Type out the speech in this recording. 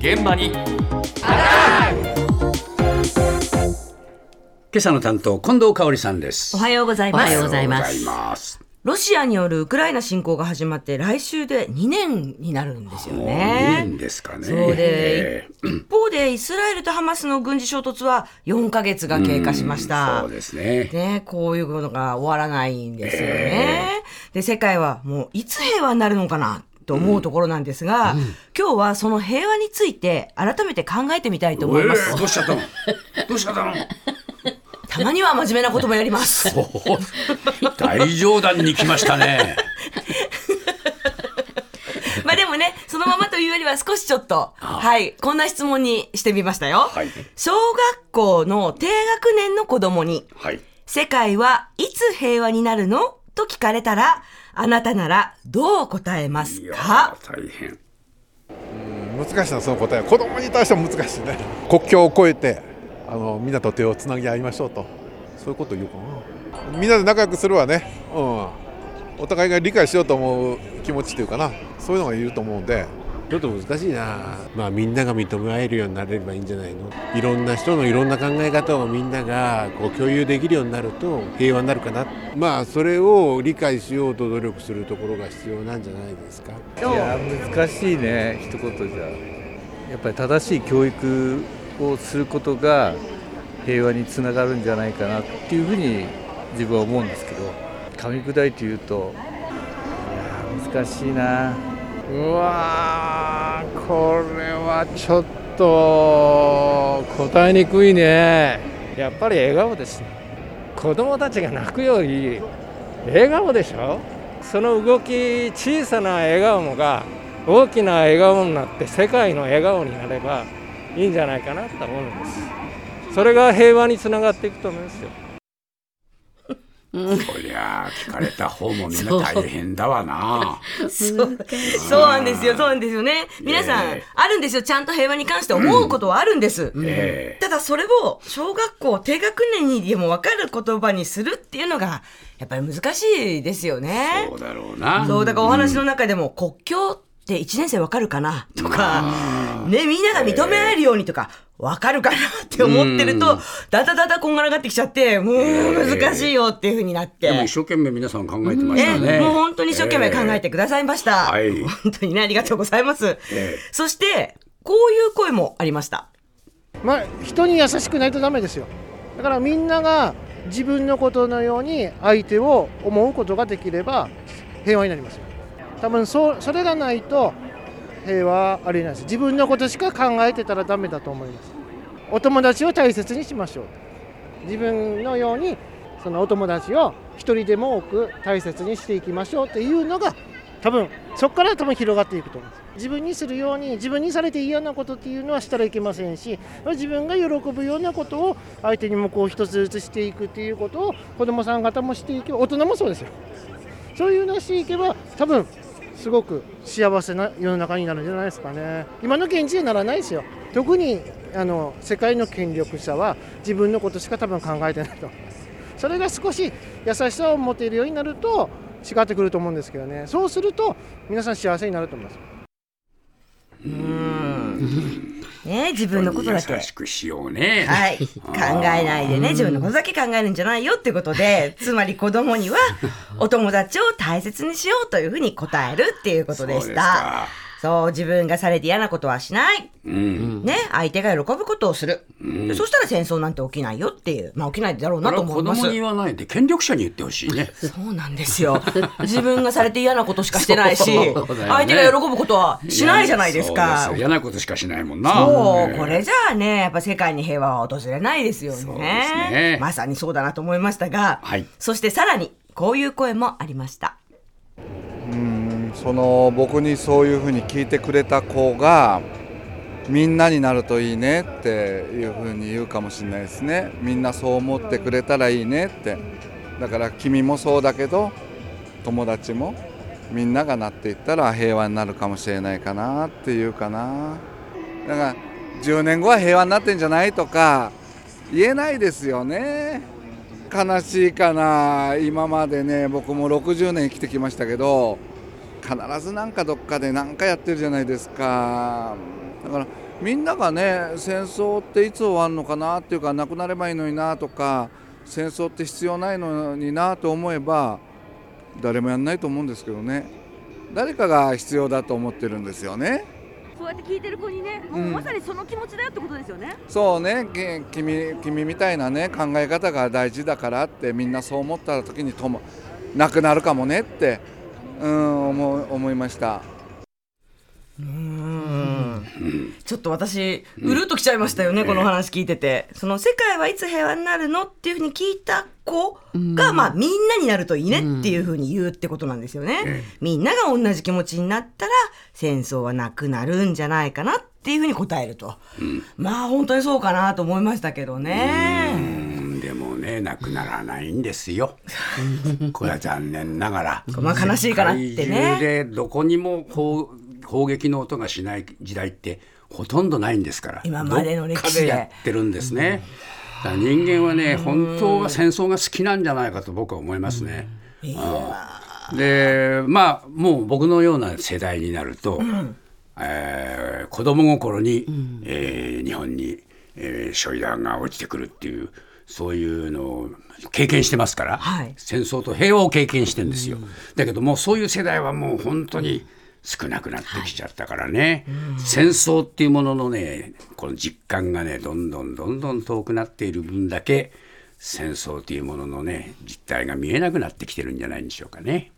現場に今朝の担当近藤香織さんですおはようございます。おはようございますロシアによるウクライナ侵攻が始まって来週で2年になるんですよねん。ですかねそうで、一方でイスラエルとハマスの軍事衝突は4ヶ月が経過しました。そうですねね、こういうのが終わらないんですよね。で、世界はもういつ平和になるのかなと思うところなんですが、今日はその平和について改めて考えてみたいと思います。えーどうしちゃったの？どうしちゃったの？たまには真面目なこともやります。お大冗談に来ましたね。まあでもね、そのままというよりは少しちょっと、はい、こんな質問にしてみましたよ。はい。小学校の低学年の子供に、はい。世界はいつ平和になるの？と聞かれたら、あなたならどう答えますか？ー大変。難しいなその答えは。子供に対しては難しいね。国境を越えてあのみんなと手をつなぎ合いましょうと。そういうことを言うかな。みんなで仲良くするわね。うん。お互いが理解しようと思う気持ちっていうかな。そういうのがいると思うんでちょっと難しいな、まあ、みんなが認め合えるようになれればいいんじゃないの？いろんな人のいろんな考え方をみんながこう共有できるようになると平和になるかな。まあそれを理解しようと努力するところが必要なんじゃないですか。いや難しいね。一言じゃ。やっぱり正しい教育をすることが平和につながるんじゃないかなっていうふうに自分は思うんですけど。噛み砕いて言うといや難しいな。うわーこれはちょっと答えにくいね。やっぱり笑顔ですね。子供たちが泣くより笑顔でしょ。その動き小さな笑顔が大きな笑顔になって世界の笑顔になればいいんじゃないかなと思うんです。それが平和につながっていくと思いますよ。こりゃあ聞かれた方もみんな大変だわなそうそうなんですよ、そうなんですよね。皆さん、ええあるんですよ。ちゃんと平和に関して思うことはあるんです。ええただそれを小学校低学年にでも分かる言葉にするっていうのが、やっぱり難しいですよね。そうだろうなそう、だからお話の中でも、国境って1年生わかるかな？とか、ね、みんなが認め合えるようにとか、わかるかなって思ってると、だだだだこんがらがってきちゃって、もう難しいよっていうふうになって。でも一生懸命皆さん考えてましたね、え。もう本当に一生懸命考えてくださいました。はい。本当にね、ありがとうございます。ええ。そして、こういう声もありました。まあ人に優しくないとダメですよ。だからみんなが自分のことのように相手を思うことができれば平和になりますよ多分そそれがないと平和ありえないです。自分のことしか考えてたらダメだと思います。お友達を大切にしましょう。自分のようにそのお友達を一人でも多く大切にしていきましょうっていうのが多分そこから多分広がっていくと思います。自分にするように自分にされて嫌なことっていうのはしたらいけませんし自分が喜ぶようなことを相手にもこう一つずつしていくっていうことを子どもさん方もしていけば大人もそうですよ。そういうのをしていけば多分すごく幸せな世の中になるんじゃないですかね。今の現地にならないですよ。特にあの世界の権力者は自分のことしか多分考えてないと。それが少し優しさを持てるようになると違ってくると思うんですけどね。そうすると皆さん幸せになると思います。ね、自分のことだけ。優しくしようね、はい。考えないでね、自分のことだけ考えるんじゃないよってことで、つまり子供には、お友達を大切にしようというふうに答えるっていうことでしたか。そう、自分がされて嫌なことはしない。うんね、相手が喜ぶことをする。でそしたら戦争なんて起きないよっていう、まあ起きないだろうなと思います。供に言わないで権力者に言ってほしいねそうなんですよ。自分がされて嫌なことしかしてないし、ね相手が喜ぶことはしないじゃないですかよ。嫌なことしかしないもんなそう、ねこれじゃあね、やっぱ世界に平和は訪れないですよね。ねまさにそうだなと思いましたが、はいそしてさらに、こういう声もありました。その僕にそういうふうに聞いてくれた子がみんなになるといいねっていうふうに言うかもしれないですね。みんなそう思ってくれたらいいねって。だから君もそうだけど友達もみんながなっていったら平和になるかもしれないかなっていうかな。だから10年後は平和になってんじゃないとか言えないですよね。悲しいかな。今までね僕も60年生きてきましたけど必ずなんかどっかで何かやってるじゃないですか。だからみんながね戦争っていつ終わるのかなっていうかなくなればいいのになとか戦争って必要ないのになと思えば誰もやんないと思うんですけどね。誰かが必要だと思ってるんですよね。そうやって聞いてる子にね、もうまさにその気持ちだよってことですよね。そうね。き君君みたいなね考え方が大事だからってみんなそう思った時にともなくなるかもねってうん思う思いました。ちょっと私、うるっときちゃいましたよね、この話聞いてて。その世界はいつ平和になるのっていうふうに聞いた子が、まあみんなになるといいねっていうふうに言うってことなんですよね。みんなが同じ気持ちになったら戦争はなくなるんじゃないかなっていうふうに答えると。まあ本当にそうかなと思いましたけどね。ねなくならないんですよ。これは残念ながら。まあ悲しいからってね。でどこにも砲砲撃の音がしない時代ってほとんどないんですから。今までの歴史で。やってるんですね、だから人間はね本当は戦争が好きなんじゃないかと僕は思いますね、うん。でまあもう僕のような世代になると、えー子供心に、えー日本に、えー、焼夷弾が落ちてくるっていうそういうのを経験してますから、はい。戦争と平和を経験してるんですよ、だけどもうそういう世代はもう本当に少なくなってきちゃったからね、戦争っていうもののねこの実感がねどんどんどんどん遠くなっている分だけ戦争というもののね実態が見えなくなってきてるんじゃないんでしょうかね。